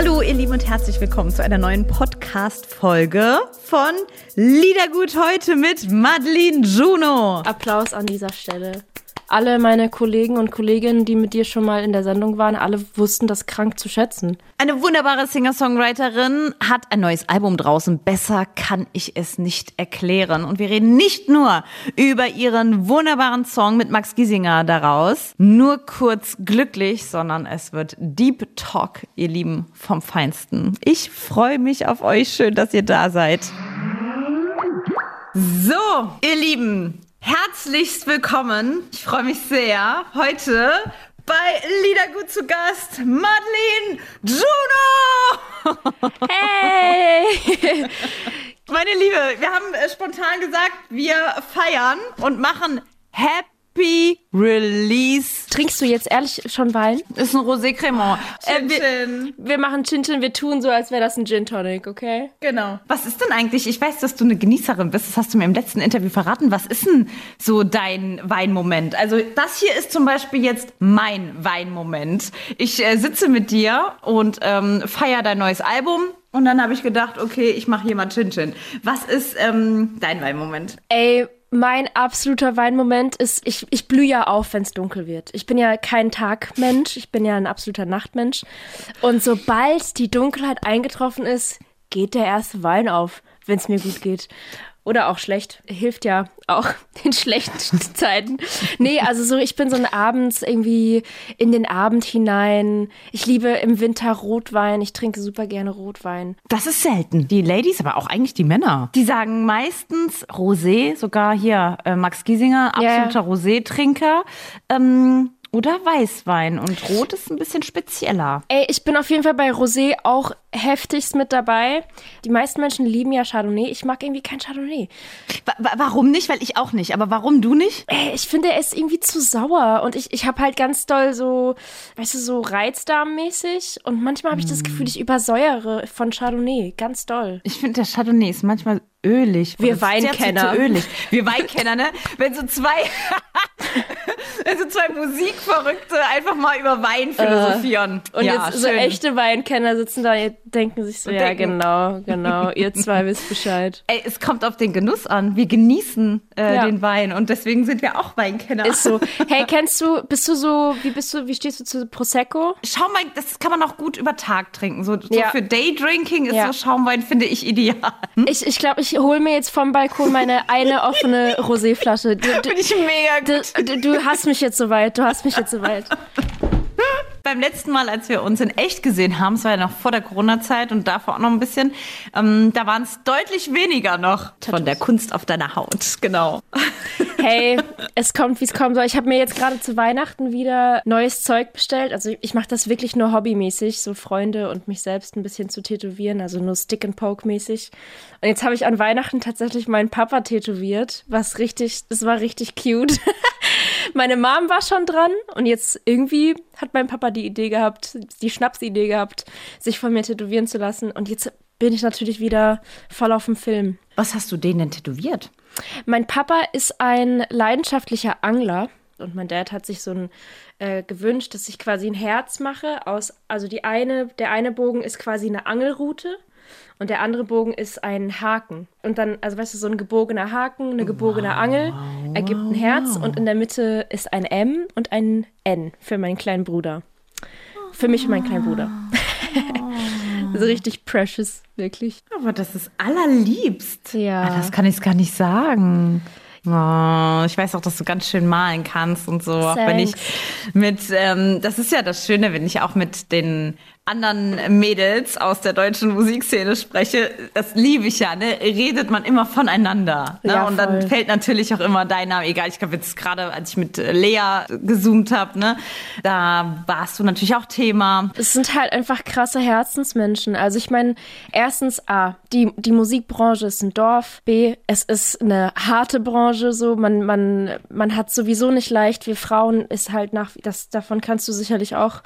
Hallo, ihr Lieben, und herzlich willkommen zu einer neuen Podcast-Folge von Liedergut heute mit Madeline Juno. Applaus an dieser Stelle. Alle meine Kollegen und Kolleginnen, die mit dir schon mal in der Sendung waren, alle wussten das krank zu schätzen. Eine wunderbare Singer-Songwriterin hat ein neues Album draußen. Besser kann ich es nicht erklären. Und wir reden nicht nur über ihren wunderbaren Song mit Max Giesinger daraus, nur kurz glücklich, sondern es wird Deep Talk, ihr Lieben, vom Feinsten. Ich freue mich auf euch. Schön, dass ihr da seid. So, ihr Lieben, herzlichst willkommen. Ich freue mich sehr. Heute bei Liedergut zu Gast Madeline Juno. Hey! Meine Liebe, wir haben äh, spontan gesagt, wir feiern und machen Happy Release. Trinkst du jetzt ehrlich schon Wein? Ist ein Rosé Cremant. Äh, Chin wir, Chin. wir machen Chin Chin, wir tun so, als wäre das ein Gin Tonic, okay? Genau. Was ist denn eigentlich? Ich weiß, dass du eine Genießerin bist. Das hast du mir im letzten Interview verraten. Was ist denn so dein Weinmoment? Also das hier ist zum Beispiel jetzt mein Weinmoment. Ich äh, sitze mit dir und ähm, feier dein neues Album. Und dann habe ich gedacht, okay, ich mache hier mal Chin Chin. Was ist ähm, dein Weinmoment? Ey, mein absoluter Weinmoment ist, ich, ich blühe ja auf, wenn es dunkel wird. Ich bin ja kein Tagmensch, ich bin ja ein absoluter Nachtmensch. Und sobald die Dunkelheit eingetroffen ist, geht der erste Wein auf, wenn es mir gut geht. Oder auch schlecht. Hilft ja auch in schlechten Zeiten. Nee, also so, ich bin so ein abends irgendwie in den Abend hinein. Ich liebe im Winter Rotwein. Ich trinke super gerne Rotwein. Das ist selten. Die Ladies, aber auch eigentlich die Männer. Die sagen meistens Rosé, sogar hier äh, Max Giesinger, absoluter Rosé-Trinker. Ähm, oder Weißwein. Und Rot ist ein bisschen spezieller. Ey, ich bin auf jeden Fall bei Rosé auch heftigst mit dabei. Die meisten Menschen lieben ja Chardonnay. Ich mag irgendwie kein Chardonnay. Wa wa warum nicht? Weil ich auch nicht. Aber warum du nicht? Ey, ich finde, er ist irgendwie zu sauer. Und ich, ich habe halt ganz doll so, weißt du, so Reizdarmmäßig. Und manchmal habe ich das Gefühl, ich übersäuere von Chardonnay. Ganz doll. Ich finde, der Chardonnay ist manchmal ölig. Wir Weinkenner. Ölig. Wir Weinkenner, ne? Wenn so zwei, wenn so zwei Musikverrückte einfach mal über Wein philosophieren. Und ja, jetzt so schön. echte Weinkenner sitzen da denken sich so, Und ja, denken- genau, genau. Ihr zwei wisst Bescheid. Ey, es kommt auf den Genuss an. Wir genießen äh, Ja. den Wein und deswegen sind wir auch Weinkenner. Ist so. Hey, kennst du, bist du so, wie bist du, wie stehst du zu Prosecco? Schaumwein, das kann man auch gut über Tag trinken. So, so Ja. für Daydrinking ist Ja. so Schaumwein, finde ich, ideal. Ich, ich glaube, ich hole mir jetzt vom Balkon meine eine offene Roséflasche. Du, du, Finde ich mega gut. du, du, du hast mich jetzt soweit. Du hast mich jetzt soweit. Beim letzten Mal, als wir uns in echt gesehen haben, es war ja noch vor der Corona-Zeit und davor auch noch ein bisschen, ähm, da waren es deutlich weniger noch von der Kunst auf deiner Haut. Genau. Hey, es kommt, wie es kommen soll. Ich habe mir jetzt gerade zu Weihnachten wieder neues Zeug bestellt. Also ich mache das wirklich nur hobbymäßig, so Freunde und mich selbst ein bisschen zu tätowieren, also nur Stick and Poke mäßig. Und jetzt habe ich an Weihnachten tatsächlich meinen Papa tätowiert, was richtig, das war richtig cute. Meine Mom war schon dran und jetzt irgendwie hat mein Papa die Idee gehabt, die Schnapsidee gehabt, sich von mir tätowieren zu lassen. Und jetzt bin ich natürlich wieder voll auf dem Film. Was hast du denen denn tätowiert? Mein Papa ist ein leidenschaftlicher Angler und mein Dad hat sich so ein äh, gewünscht, dass ich quasi ein Herz mache aus, also die eine, der eine Bogen ist quasi eine Angelrute und der andere Bogen ist ein Haken. Und dann, also weißt du, so ein gebogener Haken, eine gebogene Angel ergibt ein Herz und in der Mitte ist ein M und ein N für meinen kleinen Bruder. Für mich und meinen kleinen Bruder. so richtig precious, wirklich. Aber das ist allerliebst. Ja. Ah, das kann ich gar nicht sagen. Oh, ich weiß auch, dass du ganz schön malen kannst und so. Auch wenn ich Thanks. mit, ähm, das ist ja das Schöne, wenn ich auch mit den anderen Mädels aus der deutschen Musikszene spreche, das liebe ich ja, ne? redet man immer voneinander. Ne? Ja, und dann fällt natürlich auch immer dein Name, egal, ich glaube jetzt gerade, als ich mit Lea gezoomt habe, ne? da warst du natürlich auch Thema. Es sind halt einfach krasse Herzensmenschen. Also ich meine, erstens A, die, die Musikbranche ist ein Dorf. B, es ist eine harte Branche so. Man, man, man hat sowieso nicht leicht. Wir Frauen ist halt nach, das, davon kannst du sicherlich auch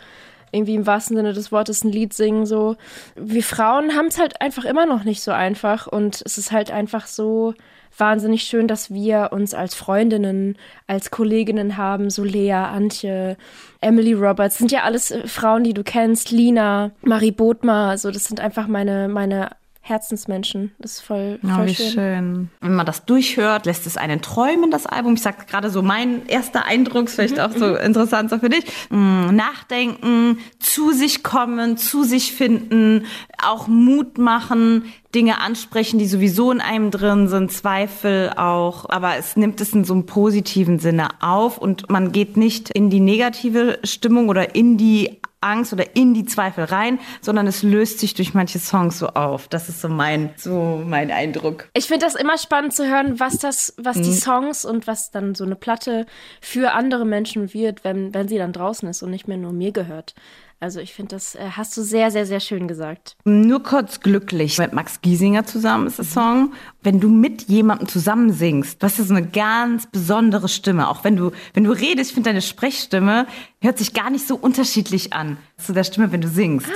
irgendwie im wahrsten Sinne des Wortes ein Lied singen so. Wir Frauen haben es halt einfach immer noch nicht so einfach und es ist halt einfach so wahnsinnig schön, dass wir uns als Freundinnen, als Kolleginnen haben, so Lea, Antje, Emily Roberts, sind ja alles äh, Frauen, die du kennst, Lina, Marie Bodmer, so das sind einfach meine meine Herzensmenschen. Das ist voll, voll Oh, wie schön. schön. Wenn man das durchhört, lässt es einen träumen, das Album. Ich sag gerade so mein erster Eindruck, ist vielleicht auch so interessant so für dich. Mm, Nachdenken, zu sich kommen, zu sich finden, auch Mut machen, Dinge ansprechen, die sowieso in einem drin sind, Zweifel auch. Aber es nimmt es in so einem positiven Sinne auf und man geht nicht in die negative Stimmung oder in die Angst oder in die Zweifel rein, sondern es löst sich durch manche Songs so auf. Das ist so mein, so mein Eindruck. Ich finde das immer spannend zu hören, was das, was Mhm. die Songs und was dann so eine Platte für andere Menschen wird, wenn, wenn sie dann draußen ist und nicht mehr nur mir gehört. Also ich finde, das äh, hast du sehr, sehr, sehr schön gesagt. Nur kurz glücklich. Mit Max Giesinger zusammen ist das Song. Wenn du mit jemandem zusammen singst, du hast ja so eine ganz besondere Stimme. Auch wenn du, wenn du redest, ich finde deine Sprechstimme hört sich gar nicht so unterschiedlich an zu der Stimme, wenn du singst.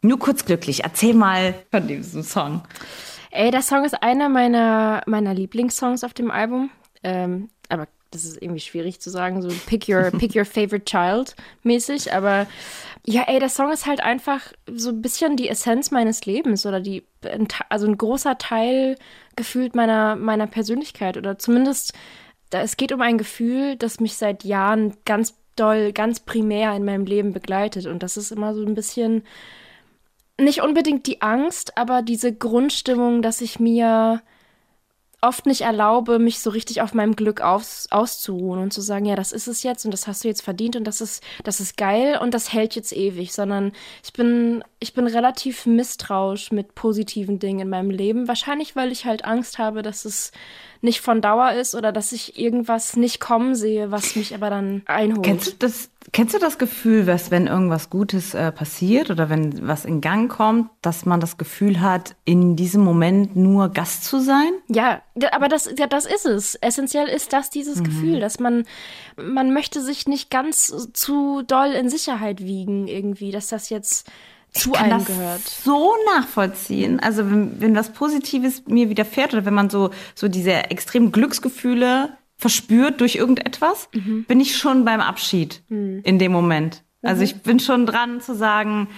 Nur kurz glücklich. Erzähl mal von diesem Song. Ey, der Song ist einer meiner, meiner Lieblingssongs auf dem Album. Ähm, aber das ist irgendwie schwierig zu sagen, so pick your, pick your favorite child mäßig. Aber ja, ey, der Song ist halt einfach so ein bisschen die Essenz meines Lebens oder die, also ein großer Teil gefühlt meiner, meiner Persönlichkeit oder zumindest, da, es geht um ein Gefühl, das mich seit Jahren ganz doll, ganz primär in meinem Leben begleitet. Und das ist immer so ein bisschen, nicht unbedingt die Angst, aber diese Grundstimmung, dass ich mir oft nicht erlaube, mich so richtig auf meinem Glück aus, auszuruhen und zu sagen, ja, das ist es jetzt und das hast du jetzt verdient und das ist, das ist geil und das hält jetzt ewig, sondern ich bin, ich bin relativ misstrauisch mit positiven Dingen in meinem Leben. Wahrscheinlich, weil ich halt Angst habe, dass es nicht von Dauer ist oder dass ich irgendwas nicht kommen sehe, was mich aber dann einholt. Kennst du das, kennst du das Gefühl, dass wenn irgendwas Gutes äh, passiert oder wenn was in Gang kommt, dass man das Gefühl hat, in diesem Moment nur Gast zu sein? Ja, aber das, ja, das ist es. Essentiell ist das dieses Gefühl, dass man, man möchte sich nicht ganz zu doll in Sicherheit wiegen irgendwie, dass das jetzt zu kann einem das gehört. so nachvollziehen. Also wenn, wenn was Positives mir widerfährt oder wenn man so, so diese extremen Glücksgefühle verspürt durch irgendetwas, Mhm. bin ich schon beim Abschied in dem Moment. Also Mhm. ich bin schon dran zu sagen,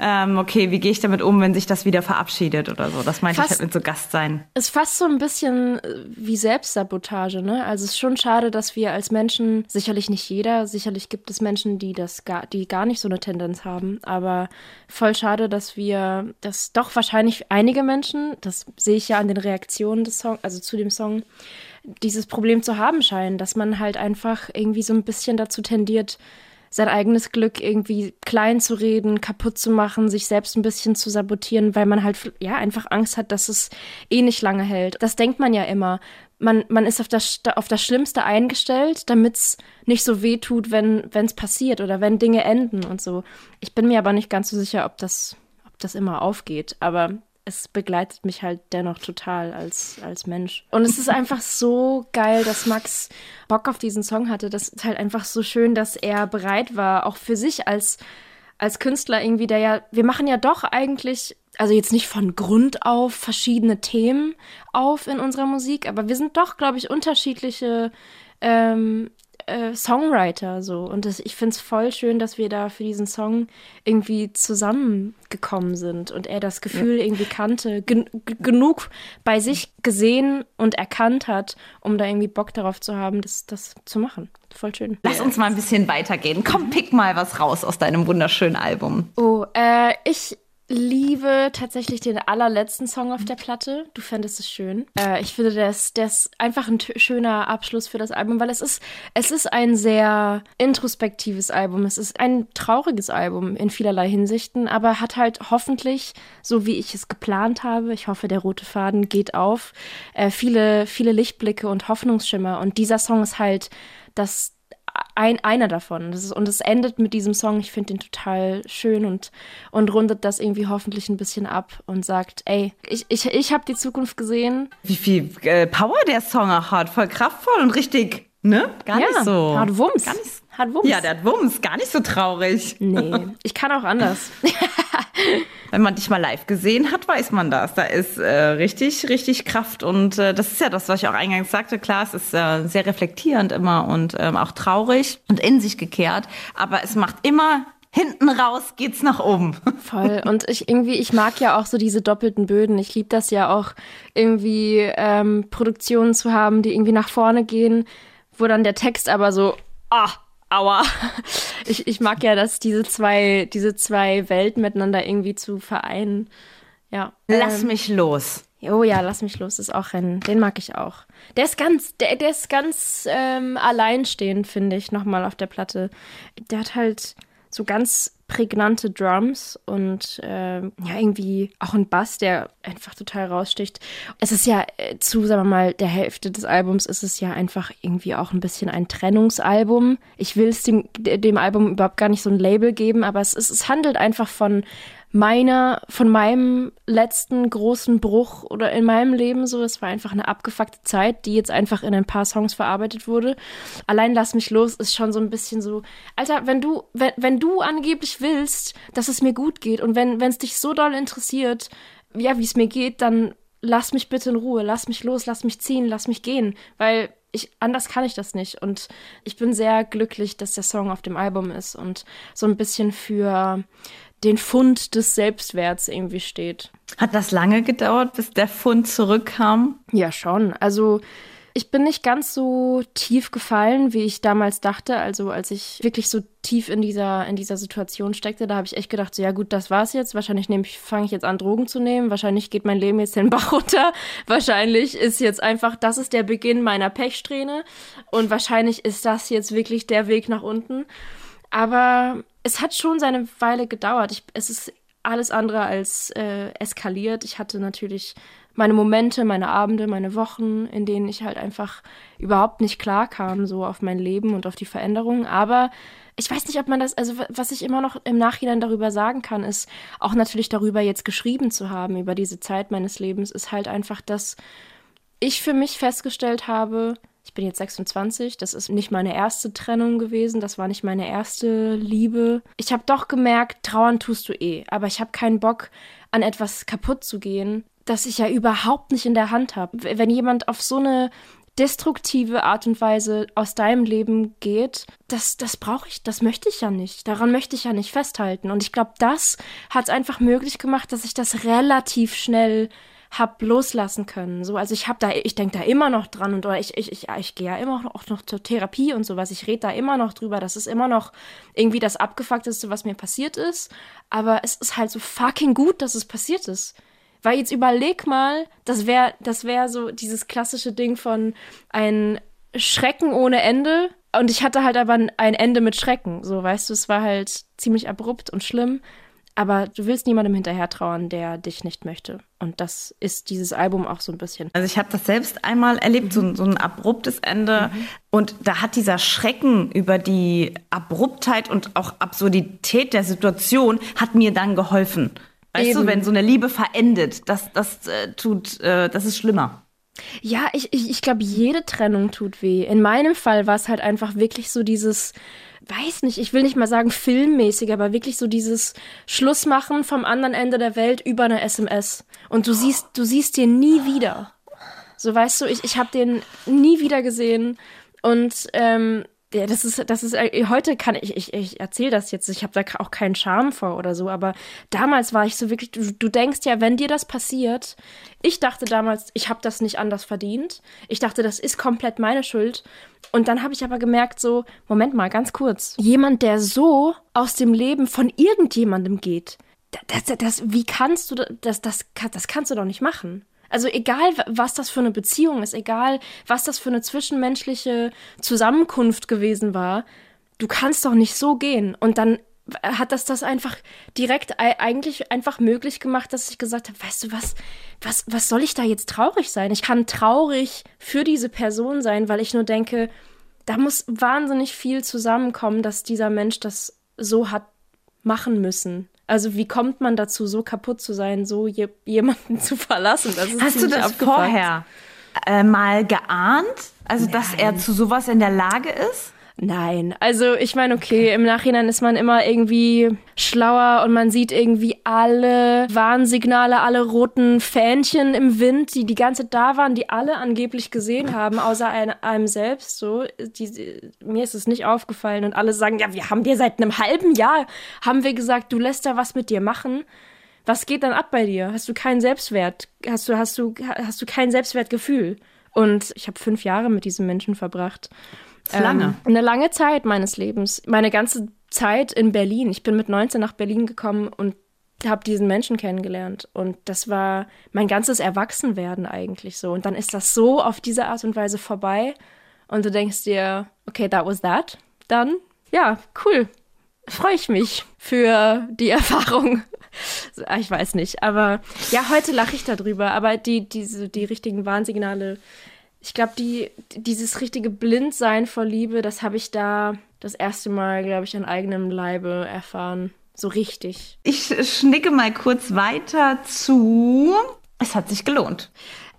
ähm, okay, wie gehe ich damit um, wenn sich das wieder verabschiedet oder so. Das meinte ich Fast- halt mit so Gast sein. Ist fast so ein bisschen äh, wie Selbstsabotage, ne? Also es ist schon schade, dass wir als Menschen, sicherlich nicht jeder, sicherlich gibt es Menschen, die das gar, die gar nicht so eine Tendenz haben, aber voll schade, dass wir, dass doch wahrscheinlich einige Menschen, das sehe ich ja an den Reaktionen des Songs, also zu dem Song, dieses Problem zu haben scheinen, dass man halt einfach irgendwie so ein bisschen dazu tendiert, sein eigenes Glück irgendwie klein zu reden, kaputt zu machen, sich selbst ein bisschen zu sabotieren, weil man halt ja einfach Angst hat, dass es eh nicht lange hält. Das denkt man ja immer. Man, man ist auf das, auf das Schlimmste eingestellt, damit es nicht so weh tut, wenn es passiert oder wenn Dinge enden und so. Ich bin mir aber nicht ganz so sicher, ob das, ob das immer aufgeht. Aber es begleitet mich halt dennoch total als, als Mensch. Und es ist einfach so geil, dass Max Bock auf diesen Song hatte. Das ist halt einfach so schön, dass er bereit war, auch für sich als, als Künstler irgendwie, der ja, wir machen ja doch eigentlich, also jetzt nicht von Grund auf verschiedene Themen auf in unserer Musik, aber wir sind doch, glaube ich, unterschiedliche ähm, äh, Songwriter so. Und das, ich finde es voll schön, dass wir da für diesen Song irgendwie zusammengekommen sind und er das Gefühl irgendwie kannte, gen genug bei sich gesehen und erkannt hat, um da irgendwie Bock darauf zu haben, das, das zu machen. Voll schön. Lass uns mal ein bisschen weitergehen. Komm, pick mal was raus aus deinem wunderschönen Album. Oh, äh, ich liebe tatsächlich den allerletzten Song auf der Platte. Du fändest es schön. Äh, ich finde, der ist einfach ein schöner Abschluss für das Album, weil es ist, es ist ein sehr introspektives Album. Es ist ein trauriges Album in vielerlei Hinsichten, aber hat halt hoffentlich, so wie ich es geplant habe, ich hoffe, der rote Faden geht auf, äh, viele, viele Lichtblicke und Hoffnungsschimmer. Und dieser Song ist halt das, ein, einer davon. Ist, und es endet mit diesem Song. Ich finde den total schön und, und rundet das irgendwie hoffentlich ein bisschen ab und sagt, ey, ich, ich, ich habe die Zukunft gesehen. Wie viel äh, Power der Song auch hat. Voll kraftvoll und richtig, ne? Gar ja, nicht so. Hat Wumms. Gar nicht, hat Wumms. Ja, der hat Wumms. Gar nicht so traurig. Nee, ich kann auch anders. Wenn man dich mal live gesehen hat, weiß man das. Da ist äh, richtig, richtig Kraft. Und äh, das ist ja das, was ich auch eingangs sagte. Klar, es ist äh, sehr reflektierend immer und ähm, auch traurig und in sich gekehrt. Aber es macht immer hinten raus geht's nach oben. Voll. Und ich irgendwie, ich mag ja auch so diese doppelten Böden. Ich liebe das ja auch, irgendwie ähm, Produktionen zu haben, die irgendwie nach vorne gehen, wo dann der Text aber so, ah, Aua. Ich, ich mag ja, dass diese zwei, diese zwei Welten miteinander irgendwie zu vereinen. Ja. Lass ähm, mich los. Oh ja, lass mich los ist auch Rennen. Den mag ich auch. Der ist ganz, der, der ist ganz ähm, alleinstehend, finde ich, nochmal auf der Platte. Der hat halt so ganz prägnante Drums und äh, ja, irgendwie auch ein Bass, der einfach total raussticht. Es ist ja äh, zu, sagen wir mal, der Hälfte des Albums ist es ja einfach irgendwie auch ein bisschen ein Trennungsalbum. Ich will es dem, dem Album überhaupt gar nicht so ein Label geben, aber es, ist, es handelt einfach von meiner, von meinem letzten großen Bruch oder in meinem Leben so. Es war einfach eine abgefuckte Zeit, die jetzt einfach in ein paar Songs verarbeitet wurde. Allein Lass mich los ist schon so ein bisschen so, Alter, wenn du, wenn, wenn du angeblich willst, dass es mir gut geht und wenn, es dich so doll interessiert, ja, wie es mir geht, dann lass mich bitte in Ruhe, lass mich los, lass mich ziehen, lass mich gehen, weil ich, anders kann ich das nicht. Und ich bin sehr glücklich, dass der Song auf dem Album ist und so ein bisschen für den Fund des Selbstwerts irgendwie steht. Hat das lange gedauert, bis der Fund zurückkam? Ja, schon. Also ich bin nicht ganz so tief gefallen, wie ich damals dachte. Also als ich wirklich so tief in dieser, in dieser Situation steckte, da habe ich echt gedacht, so ja gut, das war's jetzt. Wahrscheinlich fange ich jetzt an, Drogen zu nehmen. Wahrscheinlich geht mein Leben jetzt den Bach runter. Wahrscheinlich ist jetzt einfach, das ist der Beginn meiner Pechsträhne. Und wahrscheinlich ist das jetzt wirklich der Weg nach unten. Aber es hat schon seine Weile gedauert. Ich, es ist alles andere als äh, eskaliert. Ich hatte natürlich meine Momente, meine Abende, meine Wochen, in denen ich halt einfach überhaupt nicht klar kam, so auf mein Leben und auf die Veränderungen. Aber ich weiß nicht, ob man das, also was ich immer noch im Nachhinein darüber sagen kann, ist auch natürlich darüber jetzt geschrieben zu haben, über diese Zeit meines Lebens, ist halt einfach, dass ich für mich festgestellt habe, ich bin jetzt 26, das ist nicht meine erste Trennung gewesen, das war nicht meine erste Liebe. Ich habe doch gemerkt, trauern tust du eh, aber ich habe keinen Bock, an etwas kaputt zu gehen, das ich ja überhaupt nicht in der Hand habe. Wenn jemand auf so eine destruktive Art und Weise aus deinem Leben geht, das, das brauche ich, das möchte ich ja nicht. Daran möchte ich ja nicht festhalten. Und ich glaube, das hat es einfach möglich gemacht, dass ich das relativ schnell hab loslassen können. So, also ich habe da, ich denke da immer noch dran und oder ich, ich, ich, ich gehe ja immer noch, auch noch zur Therapie und sowas. Ich rede da immer noch drüber. Das ist immer noch irgendwie das Abgefuckteste, was mir passiert ist. Aber es ist halt so fucking gut, dass es passiert ist. Weil jetzt überleg mal, das wäre, das wäre so dieses klassische Ding von ein Schrecken ohne Ende. Und ich hatte halt aber ein Ende mit Schrecken. So, weißt du, es war halt ziemlich abrupt und schlimm. Aber du willst niemandem hinterher trauern, der dich nicht möchte. Und das ist dieses Album auch so ein bisschen. Also ich habe das selbst einmal erlebt, so, so ein abruptes Ende. Mhm. Und da hat dieser Schrecken über die Abruptheit und auch Absurdität der Situation hat mir dann geholfen. Weißt Eben. du, wenn so eine Liebe verendet, das, das äh, tut, äh, das ist schlimmer. Ja, ich, ich, ich glaube, jede Trennung tut weh. In meinem Fall war es halt einfach wirklich so dieses, weiß nicht, ich will nicht mal sagen filmmäßig, aber wirklich so dieses Schlussmachen vom anderen Ende der Welt über eine SMS. Und du siehst, du siehst den nie wieder. So weißt du, ich, ich habe den nie wieder gesehen. Und ähm, ja, das ist, das ist, äh, heute kann ich, ich, ich erzähle das jetzt, ich habe da auch keinen Charme vor oder so, aber damals war ich so wirklich, du, du denkst ja, wenn dir das passiert, ich dachte damals, ich habe das nicht anders verdient, ich dachte, das ist komplett meine Schuld. Und dann habe ich aber gemerkt so, Moment mal, ganz kurz, jemand, der so aus dem Leben von irgendjemandem geht, das, das, das, wie kannst du das, das, das kannst du doch nicht machen. Also egal, was das für eine Beziehung ist, egal, was das für eine zwischenmenschliche Zusammenkunft gewesen war, du kannst doch nicht so gehen. Und dann hat das das einfach direkt eigentlich einfach möglich gemacht, dass ich gesagt habe, weißt du was, was, was soll ich da jetzt traurig sein? Ich kann traurig für diese Person sein, weil ich nur denke, da muss wahnsinnig viel zusammenkommen, dass dieser Mensch das so hat machen müssen. Also wie kommt man dazu, so kaputt zu sein, so je jemanden zu verlassen? Hast du das vorher äh, mal geahnt? Also Nein. dass er zu sowas in der Lage ist? Nein, also ich meine, okay, im Nachhinein ist man immer irgendwie schlauer und man sieht irgendwie alle Warnsignale, alle roten Fähnchen im Wind, die die ganze da waren, die alle angeblich gesehen haben, außer einem selbst. So, die, mir ist es nicht aufgefallen und alle sagen, ja, wir haben dir seit einem halben Jahr haben wir gesagt, du lässt da was mit dir machen. Was geht dann ab bei dir? Hast du keinen Selbstwert? Hast du hast du hast du kein Selbstwertgefühl? Und ich habe fünf Jahre mit diesem Menschen verbracht. Lange. Ähm, eine lange Zeit meines Lebens. Meine ganze Zeit in Berlin. Ich bin mit 19 nach Berlin gekommen und habe diesen Menschen kennengelernt. Und das war mein ganzes Erwachsenwerden eigentlich so. Und dann ist das so auf diese Art und Weise vorbei. Und du denkst dir, okay, that was that. Dann, ja, cool. Freue ich mich für die Erfahrung. Ich weiß nicht, aber ja, heute lache ich darüber. Aber die, diese, die richtigen Warnsignale ich glaube, die, dieses richtige Blindsein vor Liebe, das habe ich da das erste Mal, glaube ich, an eigenem Leibe erfahren. So richtig. Ich schnicke mal kurz weiter zu. Es hat sich gelohnt.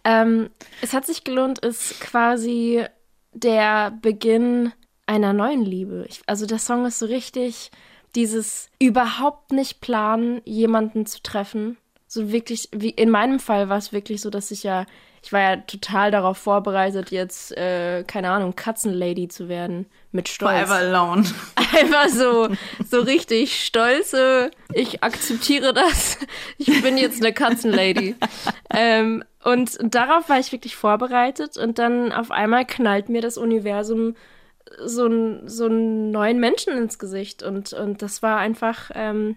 Ähm, es hat sich gelohnt, ist quasi der Beginn einer neuen Liebe. Ich, also der Song ist so richtig dieses überhaupt nicht planen, jemanden zu treffen. So wirklich, wie in meinem Fall war es wirklich so, dass ich ja ich war ja total darauf vorbereitet, jetzt, äh, keine Ahnung, Katzenlady zu werden. Mit Stolz. Forever alone. Einfach so, so richtig stolze, ich akzeptiere das. Ich bin jetzt eine Katzenlady. ähm, und darauf war ich wirklich vorbereitet und dann auf einmal knallt mir das Universum so, ein, so einen neuen Menschen ins Gesicht. Und, und das war einfach ähm,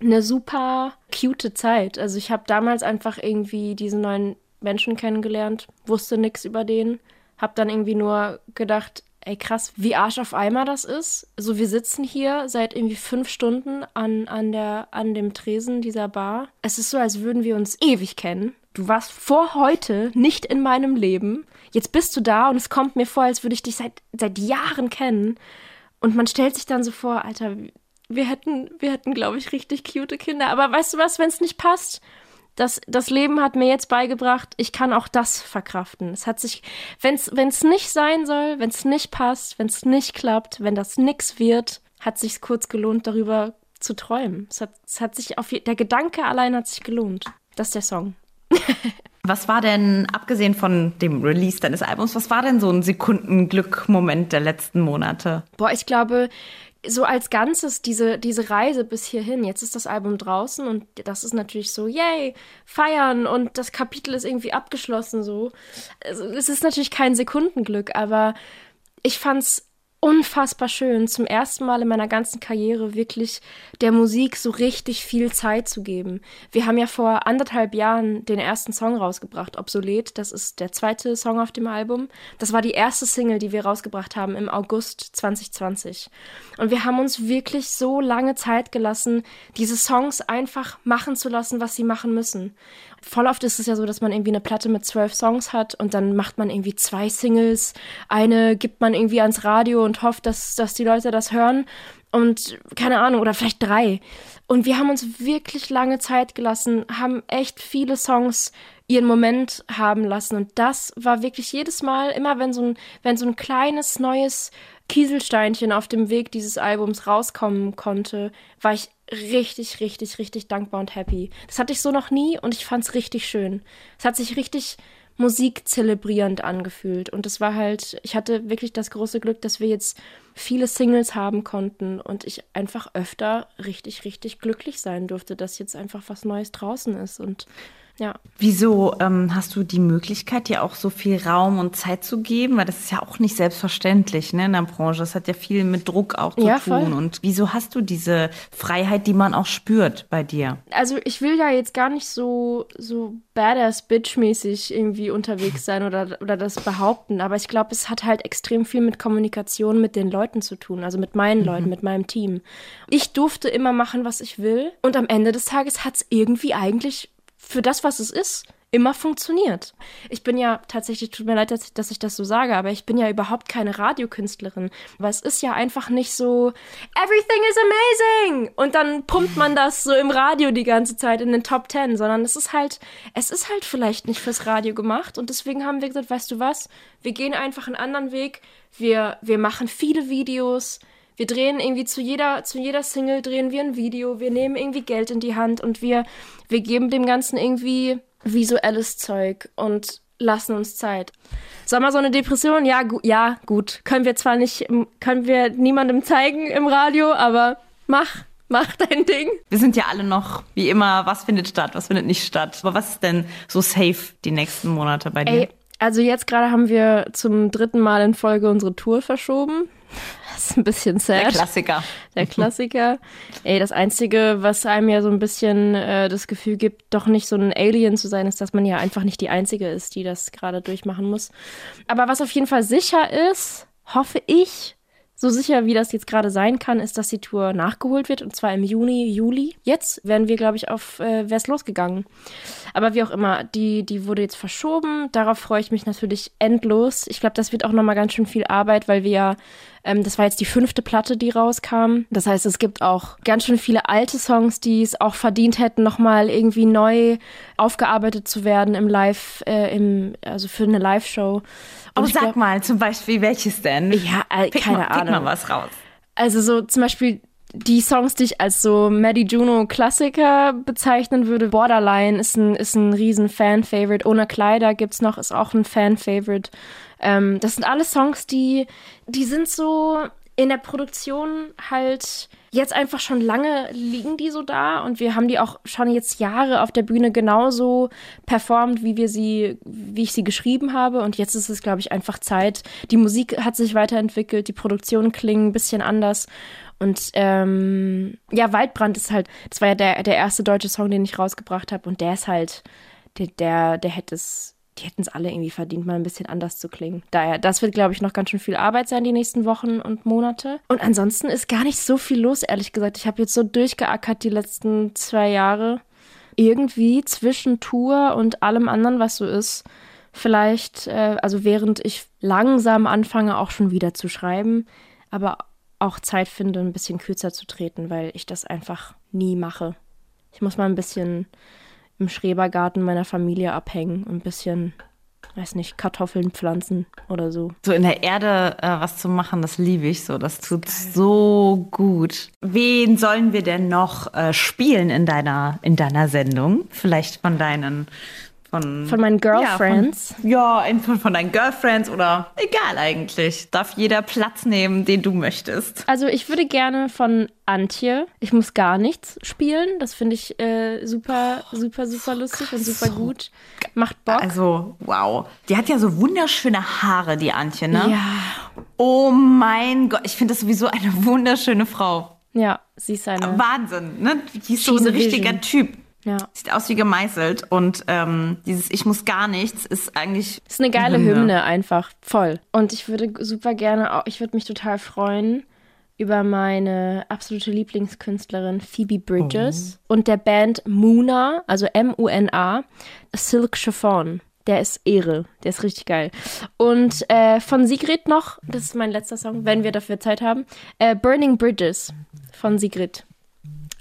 eine super cute Zeit. Also ich habe damals einfach irgendwie diesen neuen Menschen kennengelernt, wusste nichts über den, hab dann irgendwie nur gedacht, ey krass, wie Arsch auf Eimer das ist. So, wir sitzen hier seit irgendwie fünf Stunden an, an, der, an dem Tresen dieser Bar. Es ist so, als würden wir uns ewig kennen. Du warst vor heute nicht in meinem Leben. Jetzt bist du da und es kommt mir vor, als würde ich dich seit, seit Jahren kennen. Und man stellt sich dann so vor, Alter, wir hätten, wir hätten, glaube ich, richtig cute Kinder. Aber weißt du was, wenn es nicht passt, das, das Leben hat mir jetzt beigebracht, ich kann auch das verkraften. Es hat sich, wenn es nicht sein soll, wenn es nicht passt, wenn es nicht klappt, wenn das nix wird, hat sich kurz gelohnt, darüber zu träumen. Es hat, es hat sich auf der Gedanke allein hat sich gelohnt. Das ist der Song. was war denn, abgesehen von dem Release deines Albums, was war denn so ein Sekundenglück-Moment der letzten Monate? Boah, ich glaube, so als Ganzes diese, diese Reise bis hierhin, jetzt ist das Album draußen und das ist natürlich so, yay, feiern und das Kapitel ist irgendwie abgeschlossen so. Also, es ist natürlich kein Sekundenglück, aber ich fand's unfassbar schön, zum ersten Mal in meiner ganzen Karriere wirklich der Musik so richtig viel Zeit zu geben. Wir haben ja vor anderthalb Jahren den ersten Song rausgebracht, Obsolet. Das ist der zweite Song auf dem Album. Das war die erste Single, die wir rausgebracht haben im August 2020. Und wir haben uns wirklich so lange Zeit gelassen, diese Songs einfach machen zu lassen, was sie machen müssen voll oft ist es ja so, dass man irgendwie eine Platte mit zwölf Songs hat und dann macht man irgendwie zwei Singles. Eine gibt man irgendwie ans Radio und hofft, dass, dass die Leute das hören. Und keine Ahnung, oder vielleicht drei. Und wir haben uns wirklich lange Zeit gelassen, haben echt viele Songs ihren Moment haben lassen. Und das war wirklich jedes Mal, immer wenn so ein, wenn so ein kleines neues Kieselsteinchen auf dem Weg dieses Albums rauskommen konnte, war ich richtig, richtig, richtig dankbar und happy. Das hatte ich so noch nie und ich fand es richtig schön. Es hat sich richtig musikzelebrierend angefühlt und es war halt, ich hatte wirklich das große Glück, dass wir jetzt viele Singles haben konnten und ich einfach öfter richtig, richtig glücklich sein durfte, dass jetzt einfach was Neues draußen ist und Ja. Wieso ähm, hast du die Möglichkeit, dir auch so viel Raum und Zeit zu geben? Weil das ist ja auch nicht selbstverständlich ne, in der Branche. Das hat ja viel mit Druck auch zu Ja, tun. voll. Und wieso hast du diese Freiheit, die man auch spürt bei dir? Also ich will ja jetzt gar nicht so, so badass bitch-mäßig irgendwie unterwegs sein oder, oder das behaupten, aber ich glaube, es hat halt extrem viel mit Kommunikation mit den Leuten zu tun, also mit meinen Leuten, mit meinem Team. Ich durfte immer machen, was ich will und am Ende des Tages hat es irgendwie eigentlich für das, was es ist, immer funktioniert. Ich bin ja tatsächlich, tut mir leid, dass ich, dass ich das so sage, aber ich bin ja überhaupt keine Radiokünstlerin. Aber es ist ja einfach nicht so, everything is amazing! Und dann pumpt man das so im Radio die ganze Zeit in den Top Ten, sondern es ist halt, es ist halt vielleicht nicht fürs Radio gemacht und deswegen haben wir gesagt, weißt du was, wir gehen einfach einen anderen Weg, wir, wir machen viele Videos, wir drehen irgendwie zu jeder, zu jeder Single drehen wir ein Video, wir nehmen irgendwie Geld in die Hand und wir, wir geben dem Ganzen irgendwie visuelles Zeug und lassen uns Zeit. Sag mal, so eine Depression, ja, gu ja, gut. Können wir zwar nicht, können wir niemandem zeigen im Radio, aber mach, mach dein Ding. Wir sind ja alle noch, wie immer, was findet statt, was findet nicht statt. Aber was ist denn so safe die nächsten Monate bei dir? Ey, also jetzt gerade haben wir zum dritten Mal in Folge unsere Tour verschoben. Das ist ein bisschen sad. der Klassiker. Der Klassiker. Ey, das Einzige, was einem ja so ein bisschen äh, das Gefühl gibt, doch nicht so ein Alien zu sein, ist, dass man ja einfach nicht die Einzige ist, die das gerade durchmachen muss. Aber was auf jeden Fall sicher ist, hoffe ich, so sicher wie das jetzt gerade sein kann, ist, dass die Tour nachgeholt wird und zwar im Juni, Juli. Jetzt werden wir, glaube ich, auf äh, Wär's losgegangen. Aber wie auch immer, die, die wurde jetzt verschoben. Darauf freue ich mich natürlich endlos. Ich glaube, das wird auch nochmal ganz schön viel Arbeit, weil wir ja, ähm, das war jetzt die fünfte Platte, die rauskam. Das heißt, es gibt auch ganz schön viele alte Songs, die es auch verdient hätten, nochmal irgendwie neu aufgearbeitet zu werden im Live, äh, im, also für eine Live-Show. Und Oh, sag glaub- mal, zum Beispiel, welches denn? Ja, äh, Pick keine mal, Ahnung. Pick mal was raus. Also so zum Beispiel die Songs, die ich als so Maddie Juno Klassiker bezeichnen würde. Borderline ist ein, ist ein riesen Fan-Favorite. Ohne Kleider gibt's noch, ist auch ein Fan-Favorite. Ähm, das sind alles Songs, die, die sind so in der Produktion halt jetzt einfach schon lange liegen die so da und wir haben die auch schon jetzt Jahre auf der Bühne genauso performt, wie wir sie, wie ich sie geschrieben habe. Und jetzt ist es, glaube ich, einfach Zeit. Die Musik hat sich weiterentwickelt, die Produktionen klingen ein bisschen anders. Und ähm, ja, Waldbrand ist halt, das war ja der, der erste deutsche Song, den ich rausgebracht habe und der ist halt, der, der, der hätte es, die hätten es alle irgendwie verdient, mal ein bisschen anders zu klingen. Daher, das wird, glaube ich, noch ganz schön viel Arbeit sein, die nächsten Wochen und Monate. Und ansonsten ist gar nicht so viel los, ehrlich gesagt. Ich habe jetzt so durchgeackert die letzten zwei Jahre. Irgendwie zwischen Tour und allem anderen, was so ist. Vielleicht, äh, also während ich langsam anfange, auch schon wieder zu schreiben, aber auch Zeit finde, ein bisschen kürzer zu treten, weil ich das einfach nie mache. Ich muss mal ein bisschen im Schrebergarten meiner Familie abhängen und ein bisschen, weiß nicht, Kartoffeln pflanzen oder so. So in der Erde äh, was zu machen, das liebe ich so. Das tut so gut. Wen sollen wir denn noch äh, spielen in deiner, in deiner Sendung? Vielleicht von deinen von, Von meinen Girlfriends? Ja, von, ja, von, von deinen Girlfriends oder egal eigentlich. Darf jeder Platz nehmen, den du möchtest. Also ich würde gerne von Antje, ich muss gar nichts spielen. Das finde ich äh, super, super, super lustig und super gut. Macht Bock. Also, wow. Die hat ja so wunderschöne Haare, die Antje, ne? ja, Oh mein Gott, ich finde das sowieso eine wunderschöne Frau. ja, sie ist eine. Wahnsinn, ne? Die ist so ein richtiger vision. Typ. Ja. Sieht aus wie gemeißelt und ähm, dieses Ich muss gar nichts ist eigentlich. Ist eine geile Hymne einfach, voll. Und ich würde super gerne, auch, ich würde mich total freuen über meine absolute Lieblingskünstlerin Phoebe Bridges und der Band Muna, also M-U-N-A, Silk Chiffon. Der ist Ehre, der ist richtig geil. Und äh, von Sigrid noch, das ist mein letzter Song, wenn wir dafür Zeit haben, äh, Burning Bridges von Sigrid.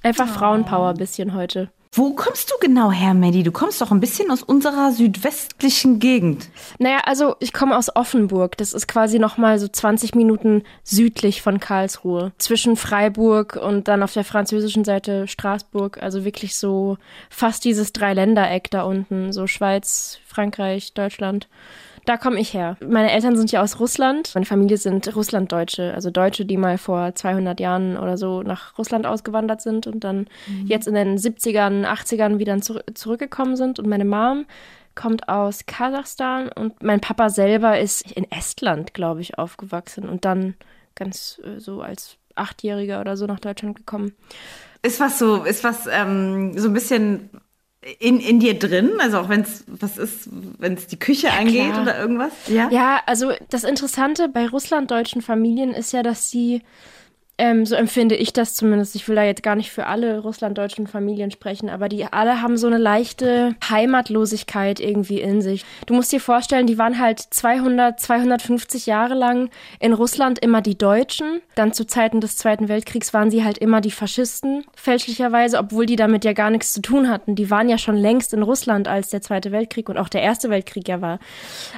Einfach Frauenpower bisschen heute. Wo kommst du genau her, Maddie? Du kommst doch ein bisschen aus unserer südwestlichen Gegend. Naja, also ich komme aus Offenburg. Das ist quasi nochmal so 20 Minuten südlich von Karlsruhe. Zwischen Freiburg und dann auf der französischen Seite Straßburg. Also wirklich so fast dieses Dreiländereck da unten. So Schweiz, Frankreich, Deutschland. Da komme ich her. Meine Eltern sind ja aus Russland. Meine Familie sind Russlanddeutsche, also Deutsche, die mal vor 200 Jahren oder so nach Russland ausgewandert sind und dann mhm. jetzt in den 70ern, 80ern wieder zur zurückgekommen sind. Und meine Mom kommt aus Kasachstan und mein Papa selber ist in Estland, glaube ich, aufgewachsen und dann ganz äh, so als Achtjähriger oder so nach Deutschland gekommen. Ist was so, ist was ähm, so ein bisschen in, in dir drin? Also auch wenn es was ist, wenn es die Küche ja, angeht klar. oder irgendwas? Ja? ja, also das Interessante bei russlanddeutschen Familien ist ja, dass sie ähm, so empfinde ich das zumindest. Ich will da jetzt gar nicht für alle russlanddeutschen Familien sprechen, aber die alle haben so eine leichte Heimatlosigkeit irgendwie in sich. Du musst dir vorstellen, die waren halt 200, 250 Jahre lang in Russland immer die Deutschen. Dann zu Zeiten des Zweiten Weltkriegs waren sie halt immer die Faschisten, fälschlicherweise, obwohl die damit ja gar nichts zu tun hatten. Die waren ja schon längst in Russland, als der Zweite Weltkrieg und auch der Erste Weltkrieg ja war.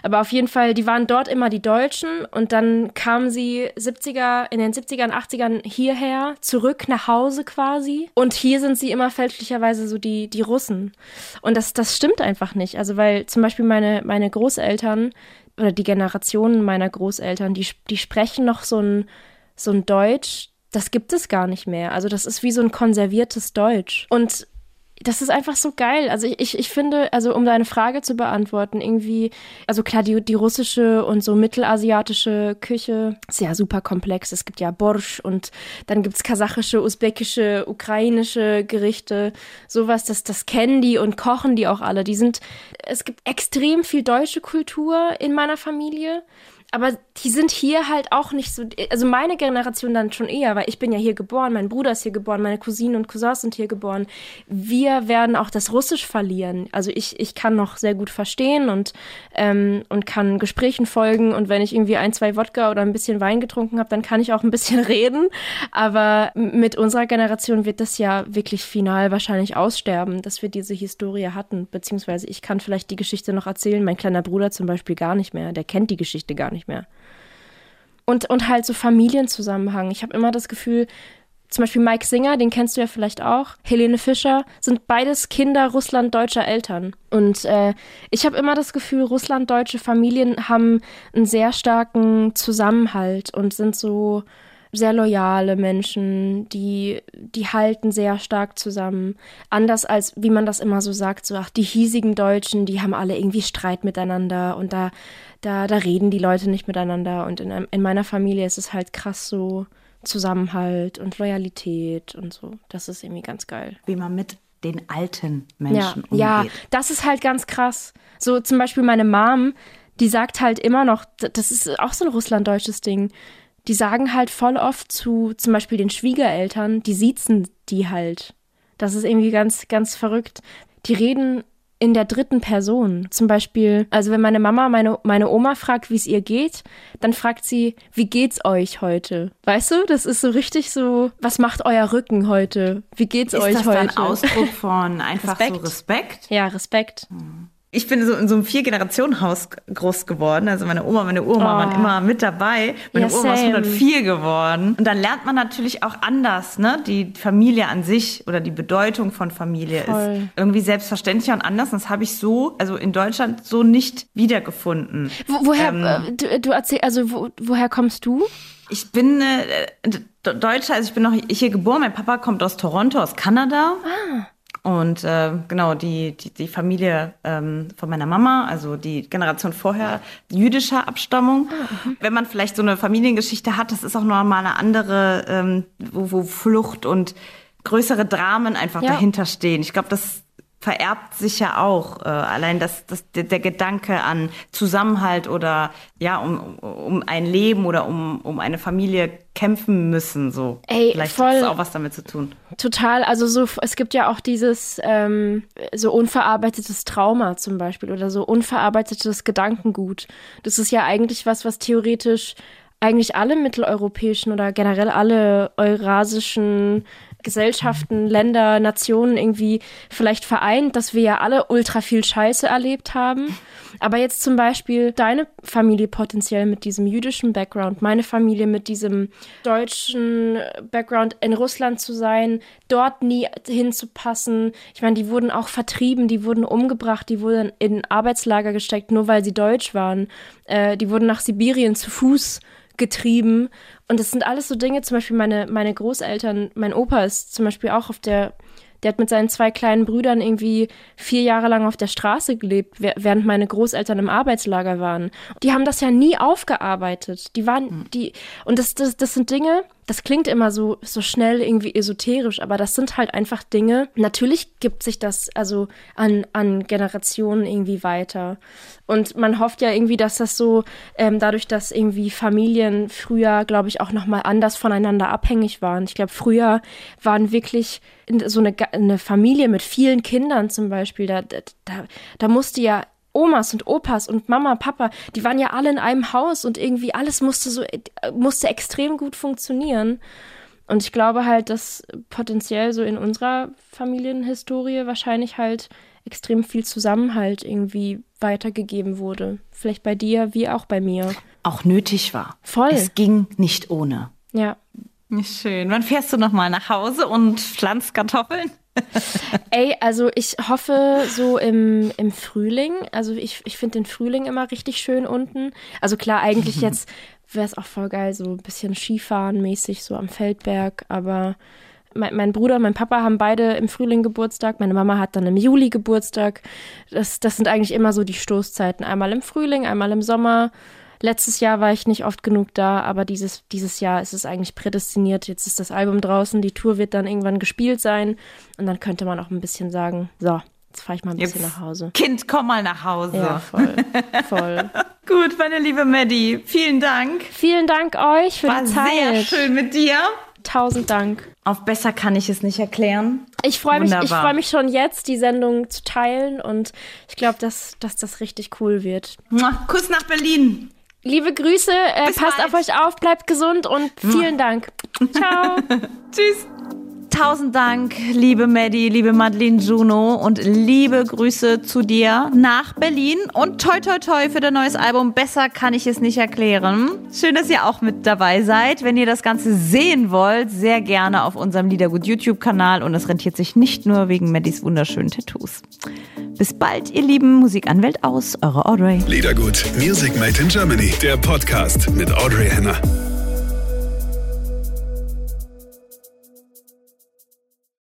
Aber auf jeden Fall, die waren dort immer die Deutschen und dann kamen sie 70er, in den 70ern, 80ern dann hierher, zurück nach Hause quasi. Und hier sind sie immer fälschlicherweise so die, die Russen. Und das, das stimmt einfach nicht. Also, weil zum Beispiel meine, meine Großeltern oder die Generationen meiner Großeltern, die, die sprechen noch so ein, so ein Deutsch, das gibt es gar nicht mehr. Also das ist wie so ein konserviertes Deutsch. Und das ist einfach so geil. Also ich, ich finde, also um deine Frage zu beantworten, irgendwie, also klar, die, die russische und so mittelasiatische Küche ist ja super komplex. Es gibt ja Borsch und dann gibt's kasachische, usbekische, ukrainische Gerichte. Sowas, das, das kennen die und kochen die auch alle. Die sind, es gibt extrem viel deutsche Kultur in meiner Familie aber die sind hier halt auch nicht so, also meine Generation dann schon eher, weil ich bin ja hier geboren, mein Bruder ist hier geboren, meine Cousinen und Cousins sind hier geboren. Wir werden auch das Russisch verlieren. Also ich, ich kann noch sehr gut verstehen und, ähm, und kann Gesprächen folgen und wenn ich irgendwie ein, zwei Wodka oder ein bisschen Wein getrunken habe, dann kann ich auch ein bisschen reden. Aber mit unserer Generation wird das ja wirklich final wahrscheinlich aussterben, dass wir diese Historie hatten. Beziehungsweise ich kann vielleicht die Geschichte noch erzählen, mein kleiner Bruder zum Beispiel gar nicht mehr, der kennt die Geschichte gar nicht nicht mehr. Und, und halt so Familienzusammenhang. Ich habe immer das Gefühl, zum Beispiel Mike Singer, den kennst du ja vielleicht auch, Helene Fischer, sind beides Kinder russlanddeutscher Eltern. Und äh, ich habe immer das Gefühl, russlanddeutsche Familien haben einen sehr starken Zusammenhalt und sind so sehr loyale Menschen, die, die halten sehr stark zusammen. Anders als, wie man das immer so sagt, so, ach, die hiesigen Deutschen, die haben alle irgendwie Streit miteinander und da, da, da reden die Leute nicht miteinander. Und in, in meiner Familie ist es halt krass so Zusammenhalt und Loyalität und so. Das ist irgendwie ganz geil. Wie man mit den alten Menschen ja, umgeht. Ja, das ist halt ganz krass. So zum Beispiel meine Mom, die sagt halt immer noch, das ist auch so ein russlanddeutsches Ding die sagen halt voll oft zu zum Beispiel den Schwiegereltern, die siezen die halt. Das ist irgendwie ganz, ganz verrückt. Die reden in der dritten Person. Zum Beispiel, also wenn meine Mama meine, meine Oma fragt, wie es ihr geht, dann fragt sie, wie geht's euch heute? Weißt du, das ist so richtig so, was macht euer Rücken heute? Wie geht's ist euch das heute? Ist das ein Ausdruck von einfach Respekt? so Respekt? Ja, Respekt. Hm ich bin so in so einem Vier-Generationen-Haus groß geworden. Also meine Oma, meine Oma oh. waren immer mit dabei. Meine ja, Oma ist 104 geworden. Und dann lernt man natürlich auch anders, ne? Die Familie an sich oder die Bedeutung von Familie Voll. ist irgendwie selbstverständlicher und anders. Und das habe ich so, also in Deutschland so nicht wiedergefunden. Wo, woher, ähm, äh, du, du erzähl, also wo, woher kommst du? Ich bin äh, Deutscher, also ich bin noch hier geboren. Mein Papa kommt aus Toronto, aus Kanada. Ah. Und äh, genau, die, die, die Familie ähm, von meiner Mama, also die Generation vorher, jüdischer Abstammung. Mhm. Wenn man vielleicht so eine Familiengeschichte hat, das ist auch nochmal eine andere, ähm, wo, wo Flucht und größere Dramen einfach ja. dahinter stehen. Ich glaube, das vererbt sich ja auch. Äh, allein das, das, der, der Gedanke an Zusammenhalt oder ja, um, um ein Leben oder um, um eine Familie kämpfen müssen. So. Ey, Vielleicht voll, hat das auch was damit zu tun. Total. Also so, es gibt ja auch dieses ähm, so unverarbeitetes Trauma zum Beispiel oder so unverarbeitetes Gedankengut. Das ist ja eigentlich was, was theoretisch eigentlich alle mitteleuropäischen oder generell alle eurasischen Gesellschaften, Länder, Nationen irgendwie vielleicht vereint, dass wir ja alle ultra viel Scheiße erlebt haben. Aber jetzt zum Beispiel deine Familie potenziell mit diesem jüdischen Background, meine Familie mit diesem deutschen Background in Russland zu sein, dort nie hinzupassen. Ich meine, die wurden auch vertrieben, die wurden umgebracht, die wurden in Arbeitslager gesteckt, nur weil sie deutsch waren. Äh, die wurden nach Sibirien zu Fuß getrieben. Und das sind alles so Dinge, zum Beispiel meine, meine Großeltern, mein Opa ist zum Beispiel auch auf der der hat mit seinen zwei kleinen Brüdern irgendwie vier Jahre lang auf der Straße gelebt, während meine Großeltern im Arbeitslager waren. Die haben das ja nie aufgearbeitet. Die waren, hm. die, und das, das, das sind Dinge, das klingt immer so, so schnell irgendwie esoterisch, aber das sind halt einfach Dinge. Natürlich gibt sich das also an, an Generationen irgendwie weiter. Und man hofft ja irgendwie, dass das so, ähm, dadurch, dass irgendwie Familien früher, glaube ich, auch nochmal anders voneinander abhängig waren. Ich glaube, früher waren wirklich so eine, eine Familie mit vielen Kindern zum Beispiel, da, da, da musste ja Omas und Opas und Mama, Papa, die waren ja alle in einem Haus und irgendwie alles musste so, musste extrem gut funktionieren. Und ich glaube halt, dass potenziell so in unserer Familienhistorie wahrscheinlich halt extrem viel Zusammenhalt irgendwie weitergegeben wurde. Vielleicht bei dir wie auch bei mir. Auch nötig war. Voll. Es ging nicht ohne. Ja. Schön. Wann fährst du nochmal nach Hause und pflanzt Kartoffeln? Ey, also ich hoffe so im, im Frühling. Also ich, ich finde den Frühling immer richtig schön unten. Also klar, eigentlich jetzt wäre es auch voll geil, so ein bisschen Skifahren mäßig, so am Feldberg. Aber mein, mein, Bruder und mein Papa haben beide im Frühling Geburtstag. Meine Mama hat dann im Juli Geburtstag. Das, das sind eigentlich immer so die Stoßzeiten. Einmal im Frühling, einmal im Sommer. Letztes Jahr war ich nicht oft genug da, aber dieses, dieses Jahr ist es eigentlich prädestiniert. Jetzt ist das Album draußen, die Tour wird dann irgendwann gespielt sein und dann könnte man auch ein bisschen sagen, so, jetzt fahre ich mal ein bisschen jetzt, nach Hause. Kind, komm mal nach Hause. Ja, voll, voll. Gut, meine liebe Maddie, vielen Dank. Vielen Dank euch für War die Zeit. sehr schön mit dir. Tausend Dank. Auf besser kann ich es nicht erklären. Ich freue mich, ich freue mich schon jetzt, die Sendung zu teilen und ich glaube, dass, dass das richtig cool wird. Kuss nach Berlin. Liebe Grüße, äh, passt bald. auf euch auf, bleibt gesund und vielen Dank. Ciao. Tschüss. Tausend Dank, liebe Maddie, liebe Madeleine Juno und liebe Grüße zu dir nach Berlin und toi toi toi für dein neues Album. Besser kann ich es nicht erklären. Schön, dass ihr auch mit dabei seid. Wenn ihr das Ganze sehen wollt, sehr gerne auf unserem Liedergut YouTube-Kanal und es rentiert sich nicht nur wegen Maddies wunderschönen Tattoos. Bis bald, ihr lieben Musikanwält aus, eure Audrey. Liedergut, Music Made in Germany, der Podcast mit Audrey Henner.